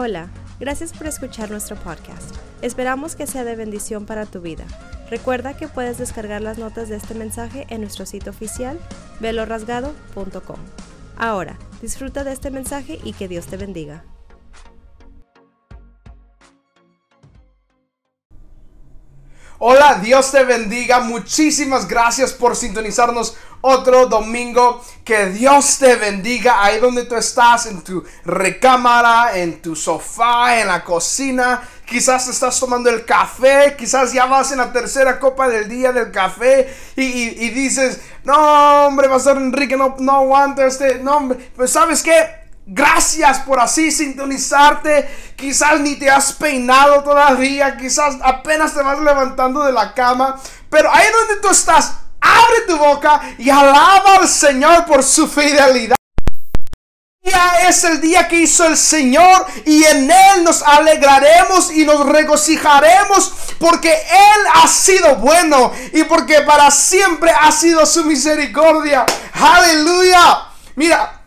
Hola, gracias por escuchar nuestro podcast. Esperamos que sea de bendición para tu vida. Recuerda que puedes descargar las notas de este mensaje en nuestro sitio oficial velorasgado.com. Ahora, disfruta de este mensaje y que Dios te bendiga. Hola, Dios te bendiga. Muchísimas gracias por sintonizarnos otro domingo. Que Dios te bendiga ahí donde tú estás, en tu recámara, en tu sofá, en la cocina. Quizás estás tomando el café, quizás ya vas en la tercera copa del día del café y, dices, no hombre, Pastor Enrique, no, no aguanta este, no pues sabes qué, Gracias por así sintonizarte. Quizás ni te has peinado todavía. Quizás apenas te vas levantando de la cama. Pero ahí donde tú estás, abre tu boca y alaba al Señor por su fidelidad. Es el día que hizo el Señor y en Él nos alegraremos y nos regocijaremos porque Él ha sido bueno y porque para siempre ha sido su misericordia. Aleluya. Mira,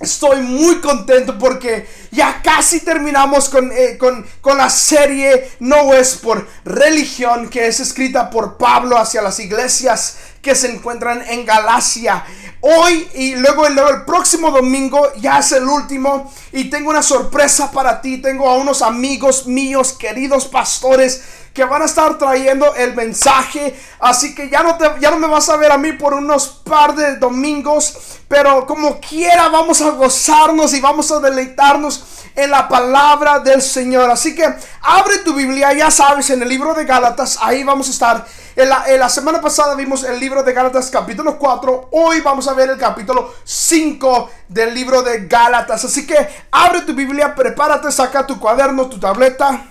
Estoy muy contento porque ya casi terminamos eh, con, con, la serie No es por religión que es escrita por Pablo hacia las iglesias que se encuentran en Galacia. Hoy y luego el, el próximo domingo ya es el último y tengo una sorpresa para ti. Tengo a unos amigos míos, queridos pastores que van a estar trayendo el mensaje. Así que ya no, te, ya no me vas a ver a mí por unos par de domingos. Pero como quiera vamos a gozarnos y vamos a deleitarnos en la palabra del Señor. Así que abre tu Biblia, ya sabes, en el libro de Gálatas. Ahí vamos a estar. En la, la, semana pasada vimos el libro de Gálatas capítulo 4. Hoy vamos a ver el capítulo 5 del libro de Gálatas. Así que abre tu Biblia, prepárate, saca tu cuaderno, tu tableta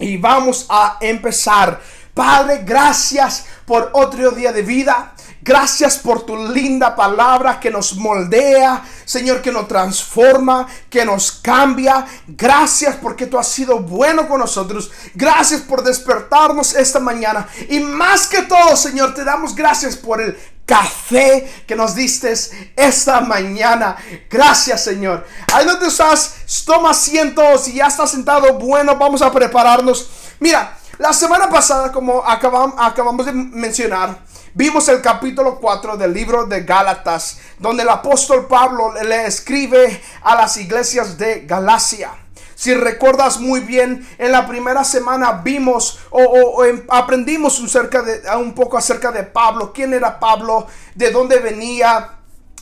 y vamos a empezar. Padre, gracias por otro día de vida. Gracias por tu linda palabra que nos moldea, Señor, que nos transforma, que nos cambia. Gracias porque tú has sido bueno con nosotros. Gracias por despertarnos esta mañana. Y más que todo, Señor, te damos gracias por el café que nos diste esta mañana. Gracias, Señor. Ahí donde estás, toma asientos y ya estás sentado. Bueno, vamos a prepararnos. Mira, la semana pasada, como acabamos, acabamos de mencionar, vimos el capítulo 4 del libro de Gálatas, donde el apóstol Pablo le escribe a las iglesias de Galacia. Si recuerdas muy bien, en la primera semana vimos o, em, aprendimos un, de, un poco acerca de Pablo, quién era Pablo, de dónde venía,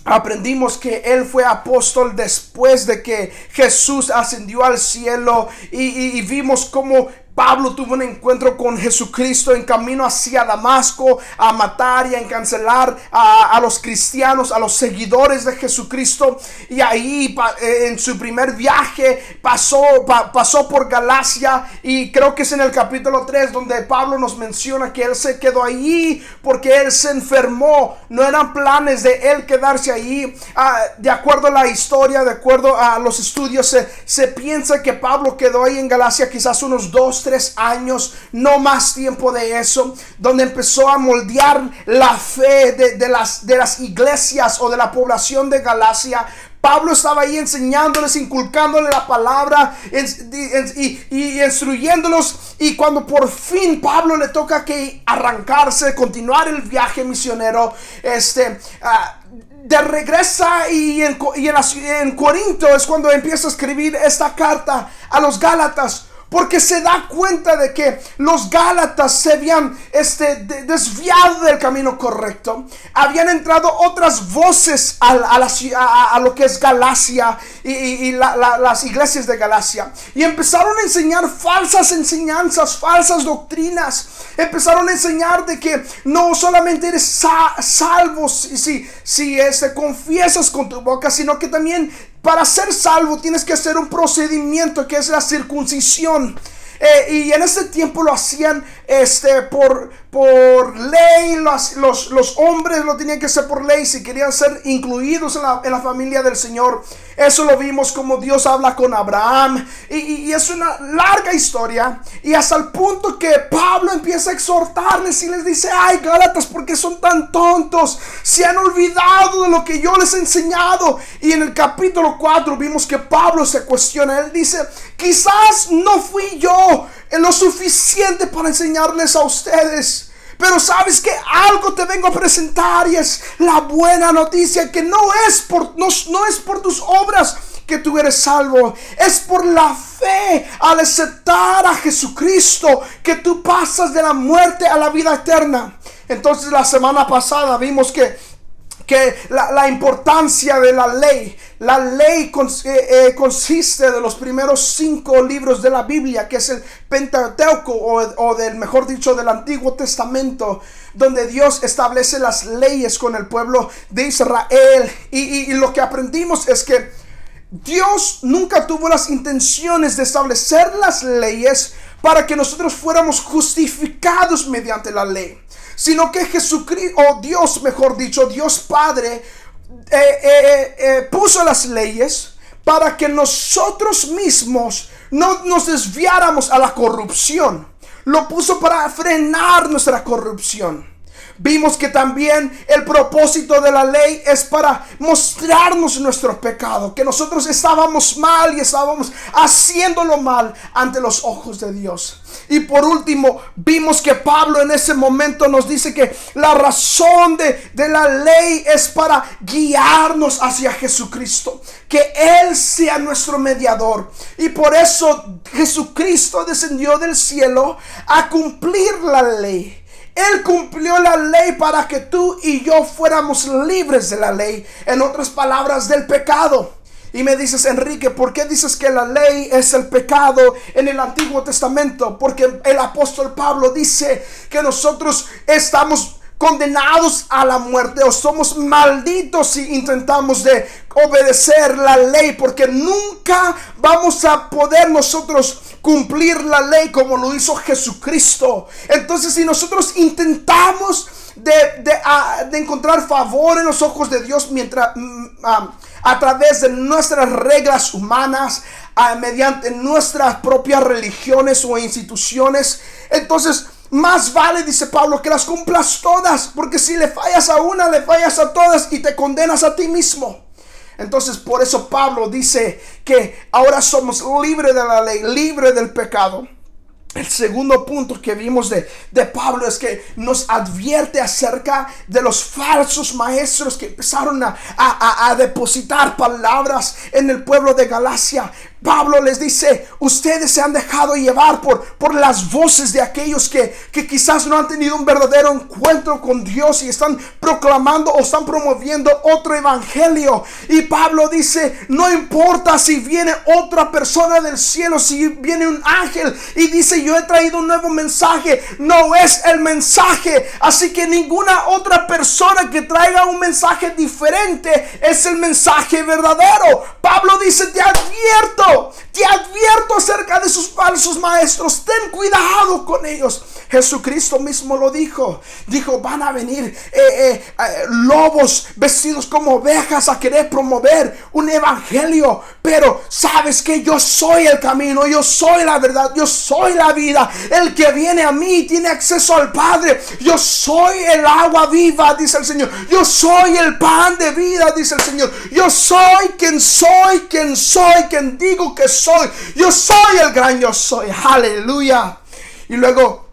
Aprendimos que Él fue apóstol después de que Jesús ascendió al cielo y, y vimos cómo Pablo tuvo un encuentro con Jesucristo en camino hacia Damasco a matar y a encancelar a, los cristianos, a los seguidores de Jesucristo. Y ahí eh, en su primer viaje pasó, pasó por Galacia y creo que es en el capítulo 3 donde Pablo nos menciona que él se quedó ahí porque él se enfermó. No eran planes de él quedarse ahí. Ah, de acuerdo a la historia, de acuerdo a los estudios, se, se piensa que Pablo quedó ahí en Galacia quizás unos dos, tres años, no más tiempo de eso, donde empezó a moldear la fe de, las, de las iglesias o de la población de Galacia Pablo estaba ahí enseñándoles, inculcándole la palabra y, y, instruyéndolos. Y cuando por fin Pablo le toca que arrancarse, continuar el viaje misionero, este, ah, de regresa y, y en, en Corinto es cuando empieza a escribir esta carta a los Gálatas. Porque se da cuenta de que los Gálatas se habían este, desviado del camino correcto. Habían entrado otras voces a, a, a lo que es Galacia y, las iglesias de Galacia. Y empezaron a enseñar falsas enseñanzas, falsas doctrinas. Empezaron a enseñar de que no solamente eres salvo si, si este, confiesas con tu boca, sino que también para ser salvo tienes que hacer un procedimiento que es la circuncisión. Eh, y en ese tiempo lo hacían este, por, por ley, los, los, los, hombres lo tenían que hacer por ley si querían ser incluidos en la, en la, familia del Señor. Eso lo vimos como Dios habla con Abraham. Y, y, es una larga historia. Y hasta el punto que Pablo empieza a exhortarles y les dice, ay Gálatas, ¿por qué son tan tontos? Se han olvidado de lo que yo les he enseñado. Y en el capítulo 4 vimos que Pablo se cuestiona. Él dice, quizás no fui yo en lo suficiente para enseñarles a ustedes. Pero sabes que algo te vengo a presentar y es la buena noticia que no es por, no, no es por tus obras que tú eres salvo. Es por la fe al aceptar a Jesucristo que tú pasas de la muerte a la vida eterna. Entonces la semana pasada vimos que que la, importancia de la ley, la ley eh, eh, consiste de los primeros cinco libros de la Biblia, que es el Pentateuco, o, del mejor dicho, del Antiguo Testamento, donde Dios establece las leyes con el pueblo de Israel. y lo que aprendimos es que Dios nunca tuvo las intenciones de establecer las leyes para que nosotros fuéramos justificados mediante la ley sino que Jesucristo, o Dios mejor dicho, Dios Padre, eh, eh, eh, puso las leyes para que nosotros mismos no nos desviáramos a la corrupción. Lo puso para frenar nuestra corrupción. Vimos que también el propósito de la ley es para mostrarnos nuestro pecado, que nosotros estábamos mal y estábamos haciéndolo mal ante los ojos de Dios. Y por último, vimos que Pablo en ese momento nos dice que la razón de, de la ley es para guiarnos hacia Jesucristo, que Él sea nuestro mediador. Y por eso Jesucristo descendió del cielo a cumplir la ley. Él cumplió la ley para que tú y yo fuéramos libres de la ley. En otras palabras, del pecado. Y me dices, Enrique, ¿por qué dices que la ley es el pecado en el Antiguo Testamento? Porque el apóstol Pablo dice que nosotros estamos condenados a la muerte o somos malditos si intentamos de obedecer la ley porque nunca vamos a poder nosotros cumplir la ley como lo hizo Jesucristo. Entonces si nosotros intentamos de, encontrar favor en los ojos de Dios mientras mm, a través de nuestras reglas humanas, mediante nuestras propias religiones o instituciones, entonces más vale, dice Pablo, que las cumplas todas, porque si le fallas a una, le fallas a todas y te condenas a ti mismo. Entonces por eso Pablo dice que ahora somos libres de la ley, libres del pecado. El segundo punto que vimos de, de, Pablo es que nos advierte acerca de los falsos maestros que empezaron a, a, a, depositar palabras en el pueblo de Galacia. Pablo les dice, ustedes se han dejado llevar por, por las voces de aquellos que, que quizás no han tenido un verdadero encuentro con Dios y están proclamando o están promoviendo otro evangelio. Y Pablo dice, no importa si viene otra persona del cielo, si viene un ángel y dice, yo he traído un nuevo mensaje, no es el mensaje. Así que ninguna otra persona que traiga un mensaje diferente es el mensaje verdadero. Pablo dice, te advierto te advierto acerca de sus falsos maestros. Ten cuidado con ellos. Jesucristo mismo lo dijo. Dijo, van a venir eh, eh, lobos vestidos como ovejas a querer promover un evangelio. Pero sabes que yo soy el camino, yo soy la verdad, yo soy la vida. El que viene a mí tiene acceso al Padre. Yo soy el agua viva, dice el Señor. Yo soy el pan de vida, dice el Señor. Yo soy quien soy, quien soy, quien digo que soy. Yo soy el gran yo soy. Aleluya. Y luego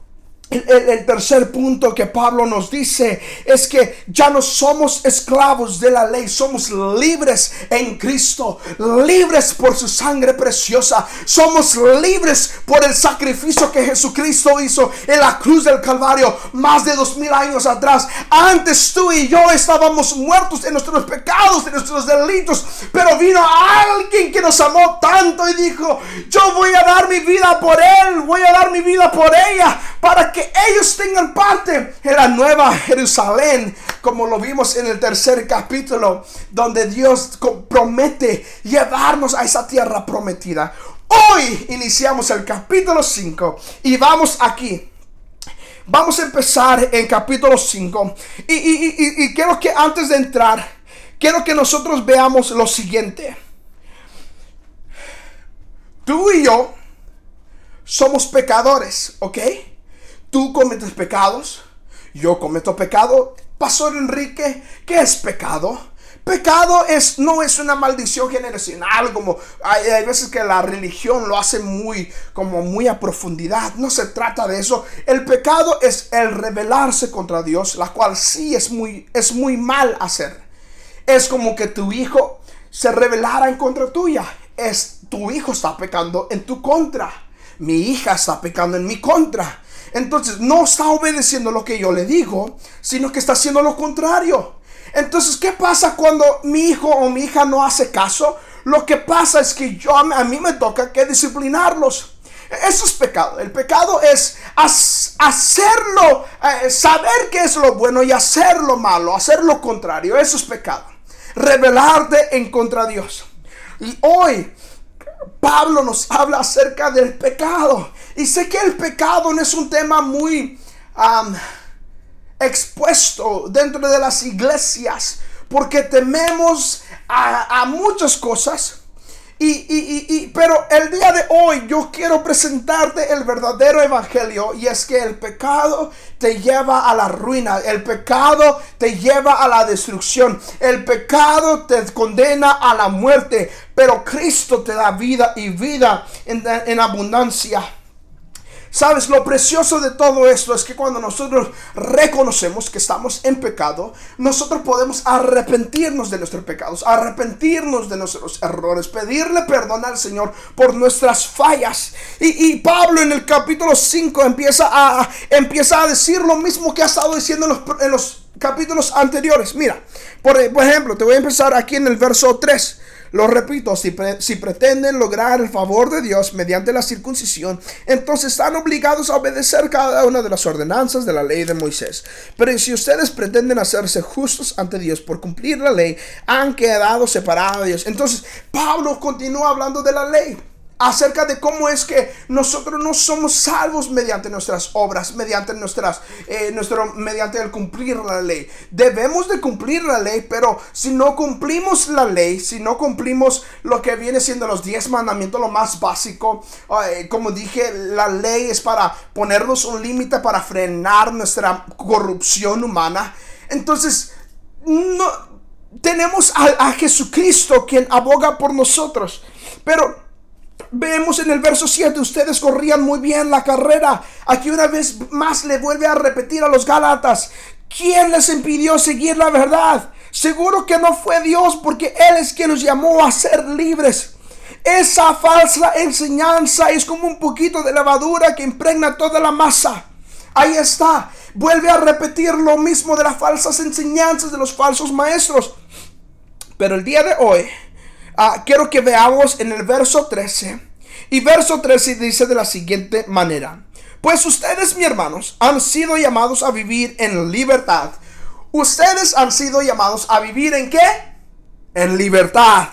el, tercer punto que Pablo nos dice es que ya no somos esclavos de la ley, somos libres en Cristo, libres por su sangre preciosa, somos libres por el sacrificio que Jesucristo hizo en la cruz del Calvario más de dos mil años atrás. Antes tú y yo estábamos muertos en nuestros pecados, en nuestros delitos, pero vino alguien que nos amó tanto y dijo, yo voy a dar mi vida por él, voy a dar mi vida por ella para ellos tengan parte en la nueva Jerusalén, como lo vimos en el tercer capítulo, donde Dios promete llevarnos a esa tierra prometida. Hoy iniciamos el capítulo 5 y vamos aquí. Vamos a empezar en capítulo 5. Y, y, quiero que antes de entrar, quiero que nosotros veamos lo siguiente. Tú y yo somos pecadores, ¿ok? Tú cometes pecados, yo cometo pecado. Pastor Enrique, ¿qué es pecado? Pecado es, no es una maldición generacional, como hay, hay, veces que la religión lo hace muy, como muy a profundidad. No se trata de eso. El pecado es el rebelarse contra Dios, la cual sí es muy, es muy mal hacer. Es como que tu hijo se rebelara en contra tuya. Es tu hijo está pecando en tu contra. Mi hija está pecando en mi contra. Entonces no está obedeciendo lo que yo le digo, sino que está haciendo lo contrario. Entonces, ¿qué pasa cuando mi hijo o mi hija no hace caso? Lo que pasa es que yo a mí me toca que disciplinarlos. Eso es pecado. El pecado es hacerlo, eh, saber qué es lo bueno y hacer lo malo, hacer lo contrario. Eso es pecado. Rebelarte en contra de Dios. Y hoy Pablo nos habla acerca del pecado. Y sé que el pecado no es un tema muy expuesto dentro de las iglesias porque tememos a, muchas cosas. Y, y, pero el día de hoy yo quiero presentarte el verdadero evangelio y es que el pecado te lleva a la ruina, el pecado te lleva a la destrucción, el pecado te condena a la muerte, pero Cristo te da vida y vida en, en abundancia. Sabes, lo precioso de todo esto es que cuando nosotros reconocemos que estamos en pecado, nosotros podemos arrepentirnos de nuestros pecados, arrepentirnos de nuestros errores, pedirle perdón al Señor por nuestras fallas. Y, Pablo en el capítulo 5 empieza a, empieza a decir lo mismo que ha estado diciendo en los, en los capítulos anteriores. Mira, por, por ejemplo, te voy a empezar aquí en el verso 3. Lo repito, si, pretenden lograr el favor de Dios mediante la circuncisión, entonces están obligados a obedecer cada una de las ordenanzas de la ley de Moisés. Pero si ustedes pretenden hacerse justos ante Dios por cumplir la ley, han quedado separados de Dios. Entonces, Pablo continúa hablando de la ley acerca de cómo es que nosotros no somos salvos mediante nuestras obras, mediante nuestras, eh, nuestro, mediante el cumplir la ley. Debemos de cumplir la ley, pero si no cumplimos la ley, si no cumplimos lo que viene siendo los diez mandamientos, lo más básico, eh, como dije, la ley es para ponernos un límite para frenar nuestra corrupción humana. Entonces, no, tenemos a, a Jesucristo quien aboga por nosotros, pero Vemos en el verso 7, ustedes corrían muy bien la carrera. Aquí una vez más le vuelve a repetir a los Gálatas, ¿quién les impidió seguir la verdad? Seguro que no fue Dios porque Él es quien nos llamó a ser libres. Esa falsa enseñanza es como un poquito de levadura que impregna toda la masa. Ahí está. Vuelve a repetir lo mismo de las falsas enseñanzas de los falsos maestros. Pero el día de hoy Ah, quiero que veamos en el verso 13. Y verso 13 dice de la siguiente manera. Pues ustedes, mis hermanos, han sido llamados a vivir en libertad. Ustedes han sido llamados a vivir en qué? En libertad.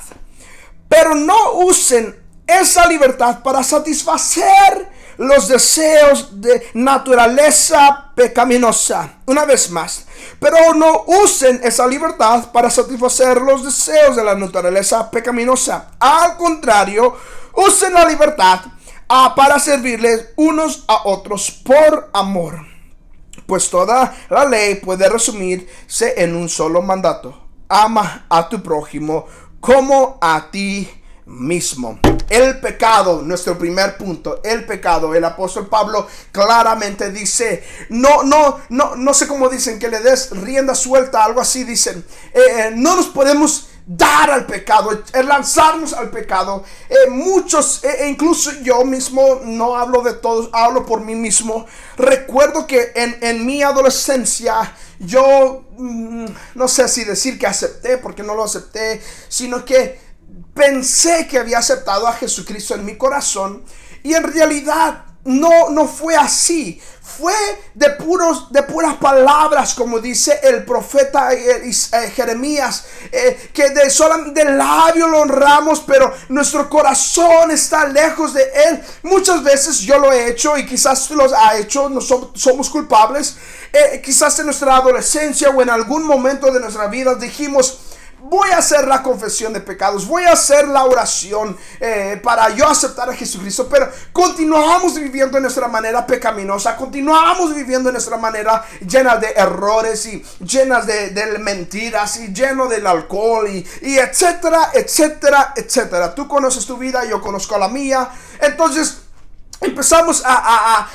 Pero no usen esa libertad para satisfacer los deseos de naturaleza pecaminosa. Una vez más, pero no usen esa libertad para satisfacer los deseos de la naturaleza pecaminosa. Al contrario, usen la libertad ah, para servirles unos a otros por amor. Pues toda la ley puede resumirse en un solo mandato. Ama a tu prójimo como a ti mismo. El pecado, nuestro primer punto, el pecado. El apóstol Pablo claramente dice, no, no, no, no sé cómo dicen, que le des rienda suelta, algo así dicen. Eh, eh, no nos podemos dar al pecado, lanzarnos al pecado. Eh, muchos, incluso yo mismo, no hablo de todos, hablo por mí mismo. Recuerdo que en, en mi adolescencia yo, mm, no sé si decir que acepté, porque no lo acepté, sino que pensé que había aceptado a Jesucristo en mi corazón y en realidad no, no fue así. Fue de, puros, de puras palabras, como dice el profeta eh, eh, Jeremías, eh, que de solamente de labio lo honramos, pero nuestro corazón está lejos de él. Muchas veces yo lo he hecho y quizás lo has hecho, no somos culpables. quizás en nuestra adolescencia o en algún momento de nuestra vida dijimos, voy a hacer la confesión de pecados, voy a hacer la oración eh, para yo aceptar a Jesucristo, pero continuamos viviendo de nuestra manera pecaminosa, continuamos viviendo de nuestra manera llena de errores y llenas de, mentiras y lleno del alcohol y, etcétera, etcétera, etcétera. Tú conoces tu vida, yo conozco la mía, entonces empezamos a,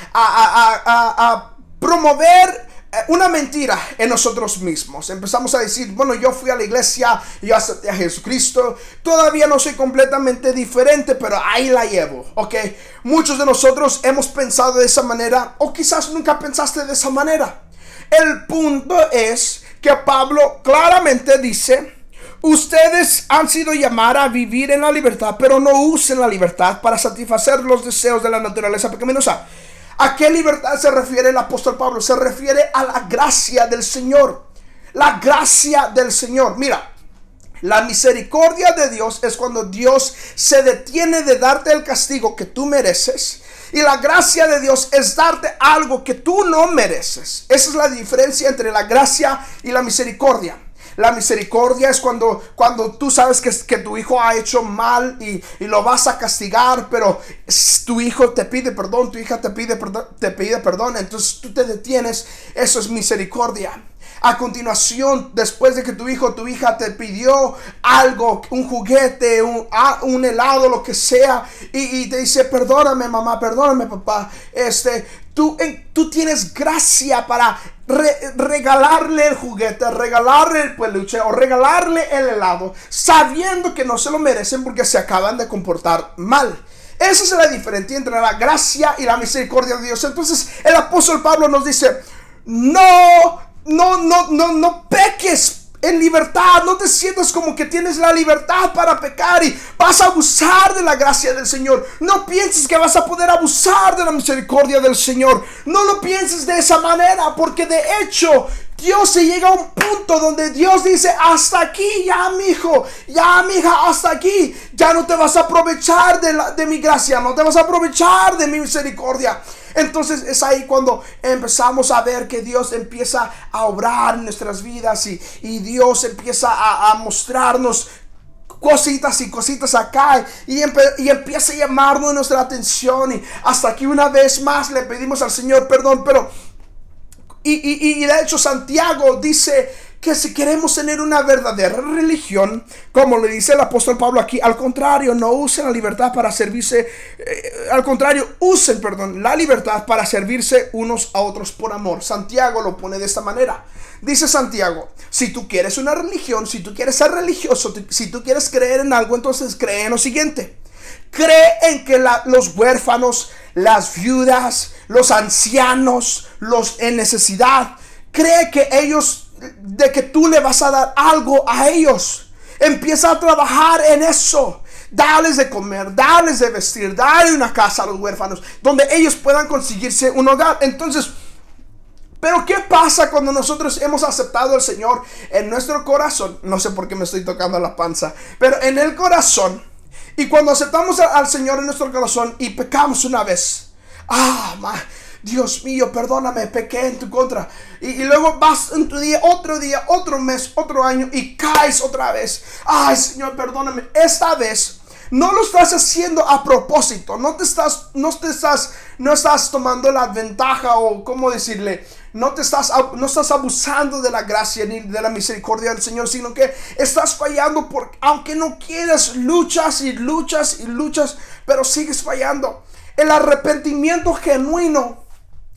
promover una mentira en nosotros mismos. Empezamos a decir, bueno, yo fui a la iglesia, yo acepté a Jesucristo, todavía no soy completamente diferente, pero ahí la llevo, ¿ok? Muchos de nosotros hemos pensado de esa manera, o quizás nunca pensaste de esa manera. El punto es que Pablo claramente dice, ustedes han sido llamados a vivir en la libertad, pero no usen la libertad para satisfacer los deseos de la naturaleza pecaminosa. ¿A qué libertad se refiere el apóstol Pablo? Se refiere a la gracia del Señor. La gracia del Señor. Mira, la misericordia de Dios es cuando Dios se detiene de darte el castigo que tú mereces. Y la gracia de Dios es darte algo que tú no mereces. Esa es la diferencia entre la gracia y la misericordia. La misericordia es cuando, cuando tú sabes que, que tu hijo ha hecho mal y, lo vas a castigar, pero tu hijo te pide perdón, tu hija te pide perdón, te pide perdón, entonces tú te detienes. Eso es misericordia. A continuación, después de que tu hijo o tu hija te pidió algo, un juguete, un, un helado, lo que sea, y, te dice, perdóname mamá, perdóname papá, este, tú, tú tienes gracia para regalarle el juguete, regalarle el peluche o regalarle el helado, sabiendo que no se lo merecen porque se acaban de comportar mal. Esa es la diferencia entre la gracia y la misericordia de Dios. Entonces el apóstol Pablo nos dice, no, no, no, no, no peques en libertad, no te sientas como que tienes la libertad para pecar y vas a abusar de la gracia del Señor. No pienses que vas a poder abusar de la misericordia del Señor. No lo pienses de esa manera, porque de hecho Dios se llega a un punto donde Dios dice, hasta aquí, ya mi hijo, ya mi hija, hasta aquí. Ya no te vas a aprovechar de, de mi gracia, no te vas a aprovechar de mi misericordia. Entonces es ahí cuando empezamos a ver que Dios empieza a obrar en nuestras vidas y, Dios empieza a, mostrarnos cositas y cositas acá. Y, y, empieza a llamarnos nuestra atención. Y hasta aquí una vez más le pedimos al Señor perdón, pero y, y, y de hecho Santiago dice que si queremos tener una verdadera religión, como le dice el apóstol Pablo aquí, al contrario, no usen la libertad para servirse, eh, al contrario, usen, perdón, la libertad para servirse unos a otros por amor. Santiago lo pone de esta manera. Dice Santiago, si tú quieres una religión, si tú quieres ser religioso, si tú quieres creer en algo, entonces cree en lo siguiente. Cree en que los huérfanos, las viudas, los ancianos, los en necesidad, cree que ellos de que tú le vas a dar algo a ellos. Empieza a trabajar en eso. Dales de comer, dales de vestir, dale una casa a los huérfanos, donde ellos puedan conseguirse un hogar. Entonces, pero ¿qué pasa cuando nosotros hemos aceptado al Señor en nuestro corazón? No sé por qué me estoy tocando la panza, pero en el corazón. Y cuando aceptamos al Señor en nuestro corazón y pecamos una vez. Ah, Dios mío, perdóname, pequé en tu contra. Y, luego vas en tu día, otro día, otro mes, otro año y caes otra vez. Ay, Señor, perdóname. Esta vez no lo estás haciendo a propósito. No te estás, no te estás, no estás tomando la ventaja o cómo decirle. No te estás, no estás abusando de la gracia ni de la misericordia del Señor, sino que estás fallando porque aunque no quieras, luchas y luchas y luchas, pero sigues fallando. El arrepentimiento genuino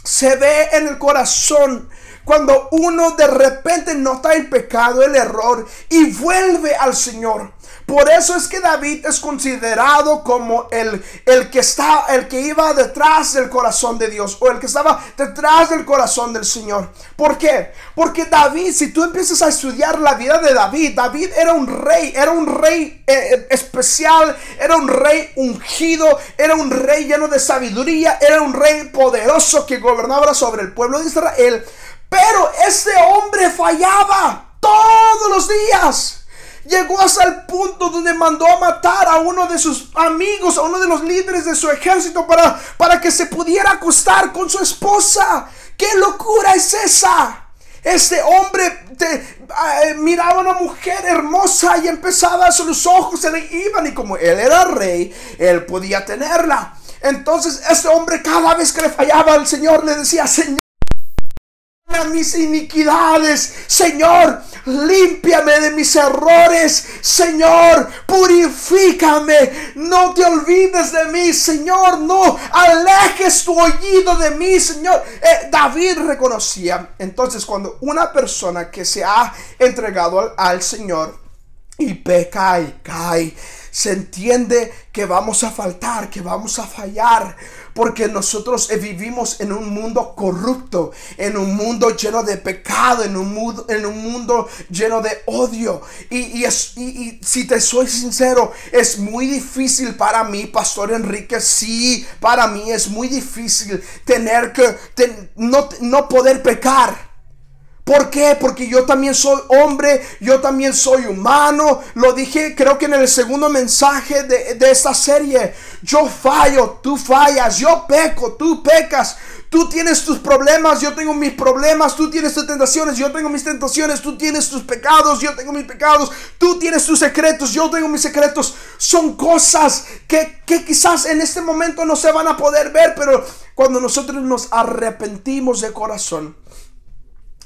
se ve en el corazón cuando uno de repente nota el pecado, el error y vuelve al Señor. Por eso es que David es considerado como el, el que está, el que iba detrás del corazón de Dios o el que estaba detrás del corazón del Señor. ¿Por qué? Porque David, si tú empiezas a estudiar la vida de David, David era un rey, era un rey eh, eh, especial, era un rey ungido, era un rey lleno de sabiduría, era un rey poderoso que gobernaba sobre el pueblo de Israel. Pero este hombre fallaba todos los días. Llegó hasta el punto donde mandó a matar a uno de sus amigos, a uno de los líderes de su ejército para, para que se pudiera acostar con su esposa. ¿Qué locura es esa? Este hombre te, eh, miraba a una mujer hermosa y empezaba, a sus ojos se le iban y como él era rey, él podía tenerla. Entonces este hombre cada vez que le fallaba al Señor le decía, Señor, mis iniquidades, Señor, límpiame de mis errores, Señor, purifícame, no te olvides de mí, Señor, no alejes tu oído de mí, Señor. Eh, David reconocía, entonces cuando una persona que se ha entregado al, al Señor y peca y cae, se entiende que vamos a faltar, que vamos a fallar, porque nosotros vivimos en un mundo corrupto, en un mundo lleno de pecado, en un mundo, en un mundo lleno de odio. Y, es, y, si te soy sincero, es muy difícil para mí, Pastor Enrique, sí, para mí es muy difícil tener que no, no poder pecar. ¿Por qué? Porque yo también soy hombre, yo también soy humano. Lo dije creo que en el segundo mensaje de, esta serie. Yo fallo, tú fallas, yo peco, tú pecas. Tú tienes tus problemas, yo tengo mis problemas, tú tienes tus tentaciones, yo tengo mis tentaciones, tú tienes tus pecados, yo tengo mis pecados, tú tienes tus secretos, yo tengo mis secretos. Son cosas que, que quizás en este momento no se van a poder ver, pero cuando nosotros nos arrepentimos de corazón,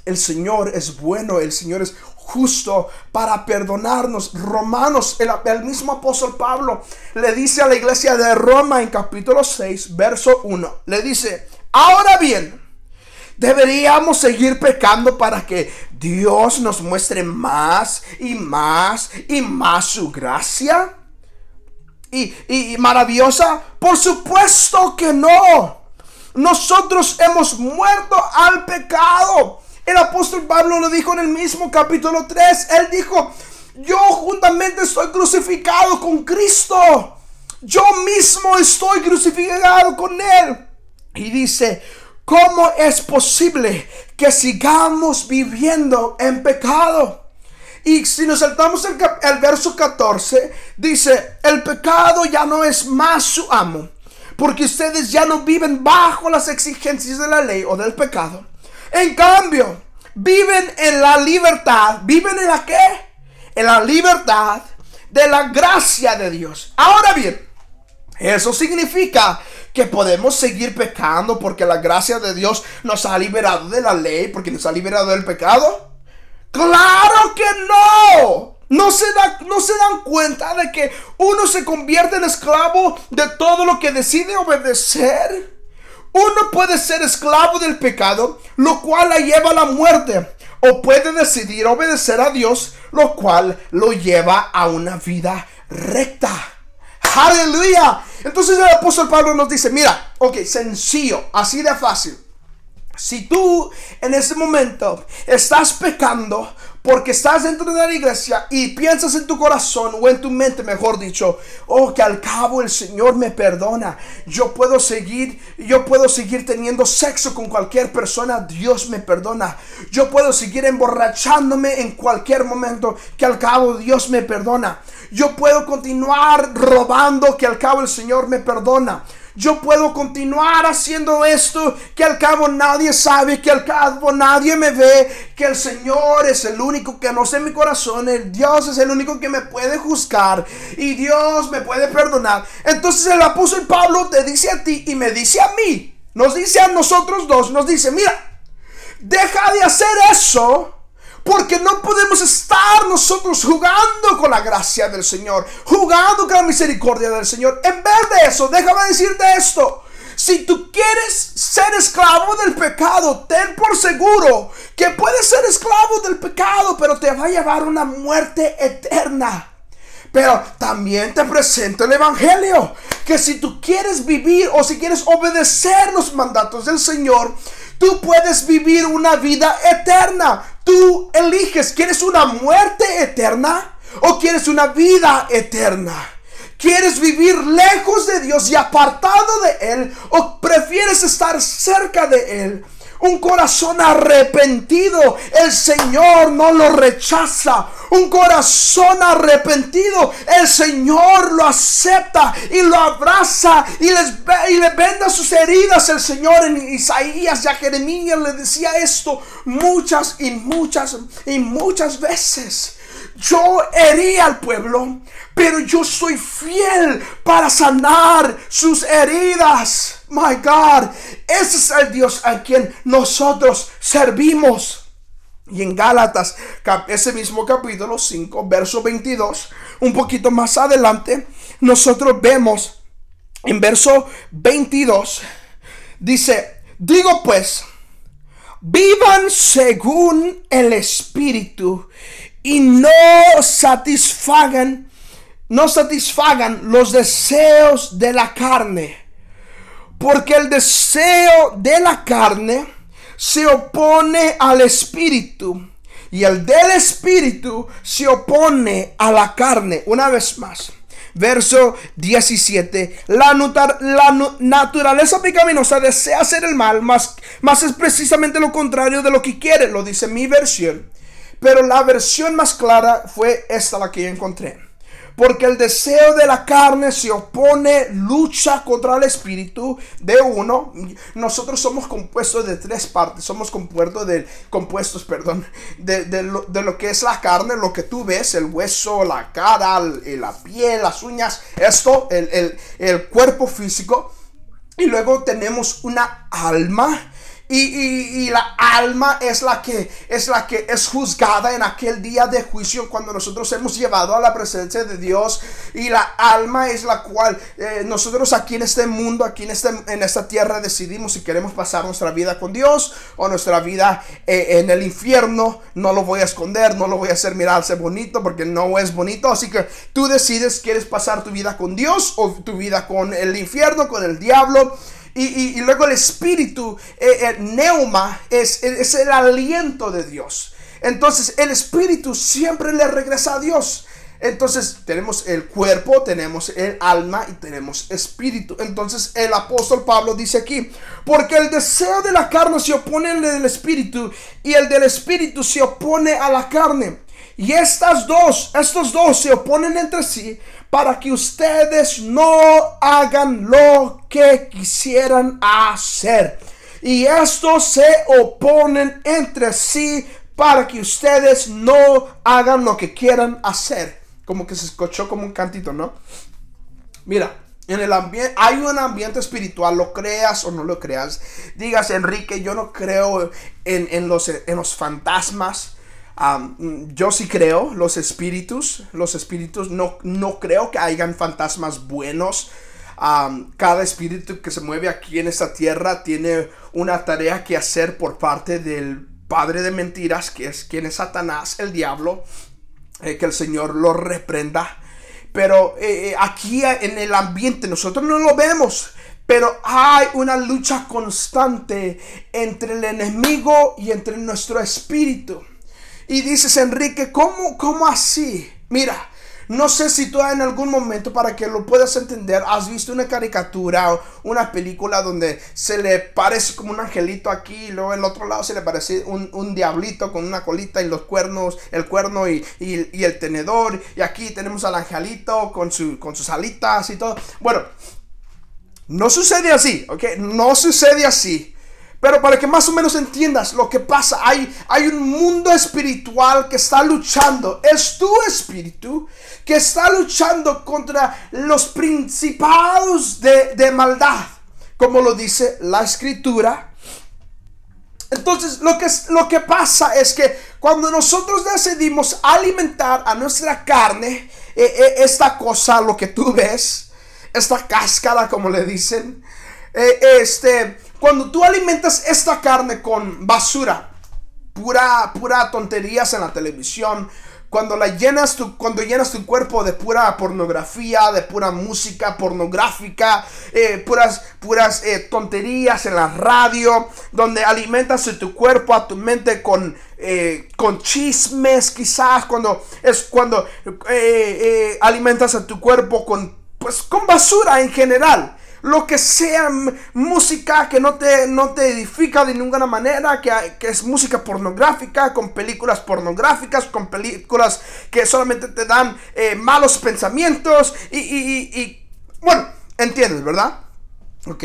el Señor es bueno, el Señor es justo para perdonarnos. Romanos, el, mismo apóstol Pablo le dice a la iglesia de Roma en capítulo 6, verso 1, le dice, ahora bien, deberíamos seguir pecando para que Dios nos muestre más y más y más su gracia. Y, y maravillosa, por supuesto que no. Nosotros hemos muerto al pecado el apóstol Pablo lo dijo en el mismo capítulo 3. Él dijo, yo juntamente estoy crucificado con Cristo. Yo mismo estoy crucificado con Él. Y dice, ¿cómo es posible que sigamos viviendo en pecado? Y si nos saltamos el, verso 14, dice, el pecado ya no es más su amo, porque ustedes ya no viven bajo las exigencias de la ley o del pecado. En cambio, viven en la libertad. ¿Viven en la qué? En la libertad de la gracia de Dios. Ahora bien, eso significa que podemos seguir pecando porque la gracia de Dios nos ha liberado de la ley, porque nos ha liberado del pecado. Claro que no. No se, da, no se dan cuenta de que uno se convierte en esclavo de todo lo que decide obedecer. Uno puede ser esclavo del pecado, lo cual la lleva a la muerte, o puede decidir obedecer a Dios, lo cual lo lleva a una vida recta. Aleluya. Entonces el apóstol Pablo nos dice, mira, ok, sencillo, así de fácil. Si tú en ese momento estás pecando, porque estás dentro de la iglesia y piensas en tu corazón o en tu mente, mejor dicho, oh, que al cabo el Señor me perdona. Yo puedo seguir, yo puedo seguir teniendo sexo con cualquier persona, Dios me perdona. Yo puedo seguir emborrachándome en cualquier momento, que al cabo Dios me perdona. Yo puedo continuar robando, que al cabo el Señor me perdona yo puedo continuar haciendo esto, que al cabo nadie sabe, que al cabo nadie me ve, que el Señor es el único que conoce mi corazón, el Dios es el único que me puede juzgar y Dios me puede perdonar. Entonces el apóstol Pablo te dice a ti y me dice a mí, nos dice a nosotros dos, nos dice, mira, deja de hacer eso porque no podemos estar nosotros jugando con la gracia del Señor, jugando con la misericordia del Señor. En vez de eso, déjame decirte esto. Si tú quieres ser esclavo del pecado, ten por seguro que puedes ser esclavo del pecado, pero te va a llevar una muerte eterna. Pero también te presento el Evangelio. Que si tú quieres vivir o si quieres obedecer los mandatos del Señor, tú puedes vivir una vida eterna. Tú eliges, ¿quieres una muerte eterna o quieres una vida eterna? ¿Quieres vivir lejos de Dios y apartado de Él o prefieres estar cerca de Él? Un corazón arrepentido, el Señor no lo rechaza. Un corazón arrepentido, el Señor lo acepta y lo abraza y, les, y le venda sus heridas. El Señor en Isaías y a Jeremías le decía esto muchas y muchas y muchas veces. Yo hería al pueblo, pero yo soy fiel para sanar sus heridas. My God, ese es el Dios a quien nosotros servimos. Y en Gálatas, ese mismo capítulo 5, verso 22, un poquito más adelante, nosotros vemos en verso 22, dice, digo pues, vivan según el Espíritu y no satisfagan, no satisfagan los deseos de la carne. Porque el deseo de la carne se opone al espíritu y el del espíritu se opone a la carne. Una vez más. Verso 17. La, naturaleza pecaminosa desea hacer el mal, más, más es precisamente lo contrario de lo que quiere, lo dice mi versión. Pero la versión más clara fue esta la que yo encontré. Porque el deseo de la carne se opone, lucha contra el espíritu de uno. Nosotros somos compuestos de tres partes. Somos compuestos de, compuestos, perdón, de, lo, que es la carne, lo que tú ves, el hueso, la cara, la piel, las uñas, esto, el, el cuerpo físico. Y luego tenemos una alma y, la alma es la que es la que es juzgada en aquel día de juicio cuando nosotros hemos llevado a la presencia de Dios. Y la alma es la cual eh, nosotros aquí en este mundo aquí en, este, en esta tierra decidimos si queremos pasar nuestra vida con Dios o nuestra vida eh, en el infierno. No lo voy a esconder no lo voy a hacer mirarse bonito porque no es bonito. Así que tú decides quieres pasar tu vida con Dios o tu vida con el infierno con el diablo y, luego el espíritu, el eh, eh, neuma, es, es el aliento de Dios. Entonces el espíritu siempre le regresa a Dios. Entonces tenemos el cuerpo, tenemos el alma y tenemos espíritu. Entonces el apóstol Pablo dice aquí, porque el deseo de la carne se opone al del espíritu y el del espíritu se opone a la carne. Y estas dos, estos dos se oponen entre sí para que ustedes no hagan lo que quisieran hacer. Y estos se oponen entre sí para que ustedes no hagan lo que quieran hacer. Como que se escuchó como un cantito, ¿no? Mira, en el ambiente hay un ambiente espiritual, lo creas o no lo creas. Digas, Enrique, yo no creo en, los, en los fantasmas yo sí creo, los espíritus, los espíritus, no, no creo que hayan fantasmas buenos. cada espíritu que se mueve aquí en esta tierra tiene una tarea que hacer por parte del padre de mentiras, que es quien es Satanás, el diablo, eh, que el Señor lo reprenda. Pero eh, eh, aquí en el ambiente nosotros no lo vemos. Pero hay una lucha constante entre el enemigo y entre nuestro espíritu. Y dices, Enrique, ¿cómo, cómo así? Mira, no sé si tú en algún momento, para que lo puedas entender, has visto una caricatura o una película donde se le parece como un angelito aquí y luego el otro lado se le parece un, diablito con una colita y los cuernos, el cuerno y, el tenedor. Y aquí tenemos al angelito con, su, con sus alitas y todo. Bueno, no sucede así, ¿ok? No sucede así. Pero para que más o menos entiendas lo que pasa, hay, hay un mundo espiritual que está luchando. Es tu espíritu que está luchando contra los principados de, maldad, como lo dice la escritura. Entonces, lo que, lo que pasa es que cuando nosotros decidimos alimentar a nuestra carne, eh, eh, esta cosa, lo que tú ves, esta cáscara, como le dicen, eh, este, cuando tú alimentas esta carne con basura, pura, pura tonterías en la televisión, cuando la llenas tu, cuando llenas tu cuerpo de pura pornografía, de pura música pornográfica, eh, puras, puras eh, tonterías en la radio, donde alimentas tu cuerpo, a tu mente con, eh, con chismes, quizás cuando es cuando alimentas a tu cuerpo con, pues, con basura en general lo que sea música que no te, no te edifica de ninguna manera, que, que, es música pornográfica, con películas pornográficas, con películas que solamente te dan eh, malos pensamientos y, y, bueno, entiendes, ¿verdad? Ok.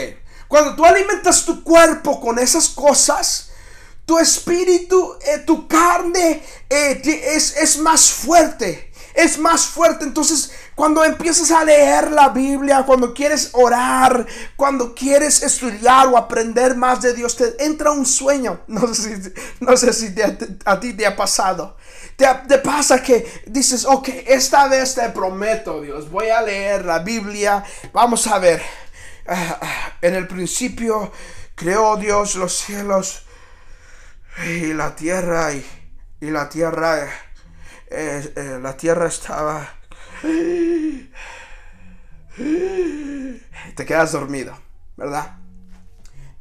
Cuando tú alimentas tu cuerpo con esas cosas, tu espíritu, eh, tu carne eh, es, es más fuerte. Es más fuerte. Entonces cuando empiezas a leer la Biblia, cuando quieres orar, cuando quieres estudiar o aprender más de Dios, te entra un sueño. No sé si, no sé si a ti te ha pasado. Te, pasa que dices, ok, esta vez te prometo, Dios, voy a leer la Biblia. Vamos a ver. Ah, en el principio creó Dios los cielos y la tierra y, la tierra, eh, eh, la tierra estaba te quedas dormido, ¿verdad?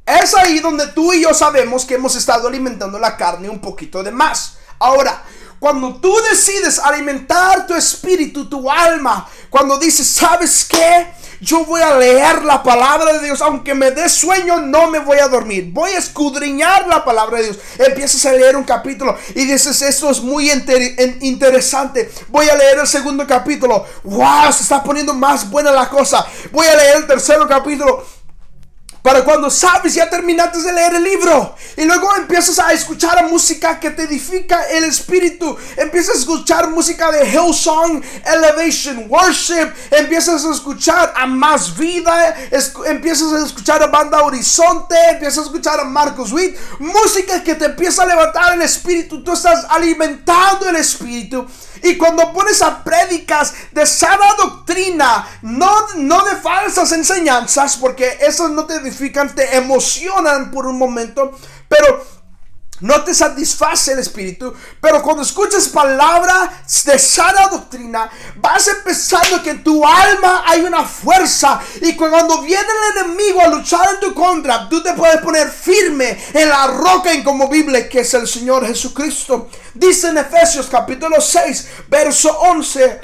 Es ahí donde tú y yo sabemos que hemos estado alimentando la carne un poquito de más. Ahora, cuando tú decides alimentar tu espíritu, tu alma, cuando dices, ¿sabes qué? Yo voy a leer la palabra de Dios, aunque me dé sueño, no me voy a dormir. Voy a escudriñar la palabra de Dios. Empiezas a leer un capítulo y dices, esto es muy interesante. Voy a leer el segundo capítulo. Wow, se está poniendo más buena la cosa. Voy a leer el tercer capítulo para cuando sabes, ya terminaste de leer el libro. Y luego empiezas a escuchar música que te edifica el espíritu. Empiezas a escuchar música de Hillsong, Elevation, Worship. Empiezas a escuchar a Más Vida. empiezas a escuchar a Banda Horizonte. Empiezas a escuchar a Marcos Witt. Música que te empieza a levantar el espíritu. Tú estás alimentando el espíritu. Y cuando pones a prédicas de sana doctrina, no, no de falsas enseñanzas, porque esas no te te emocionan por un momento, pero no te satisface el espíritu, pero cuando escuchas palabra de sana doctrina, vas empezando que en tu alma hay una fuerza y cuando viene el enemigo a luchar en tu contra, tú te puedes poner firme en la roca inconmovible que es el Señor Jesucristo. Dice en Efesios capítulo 6, verso 11.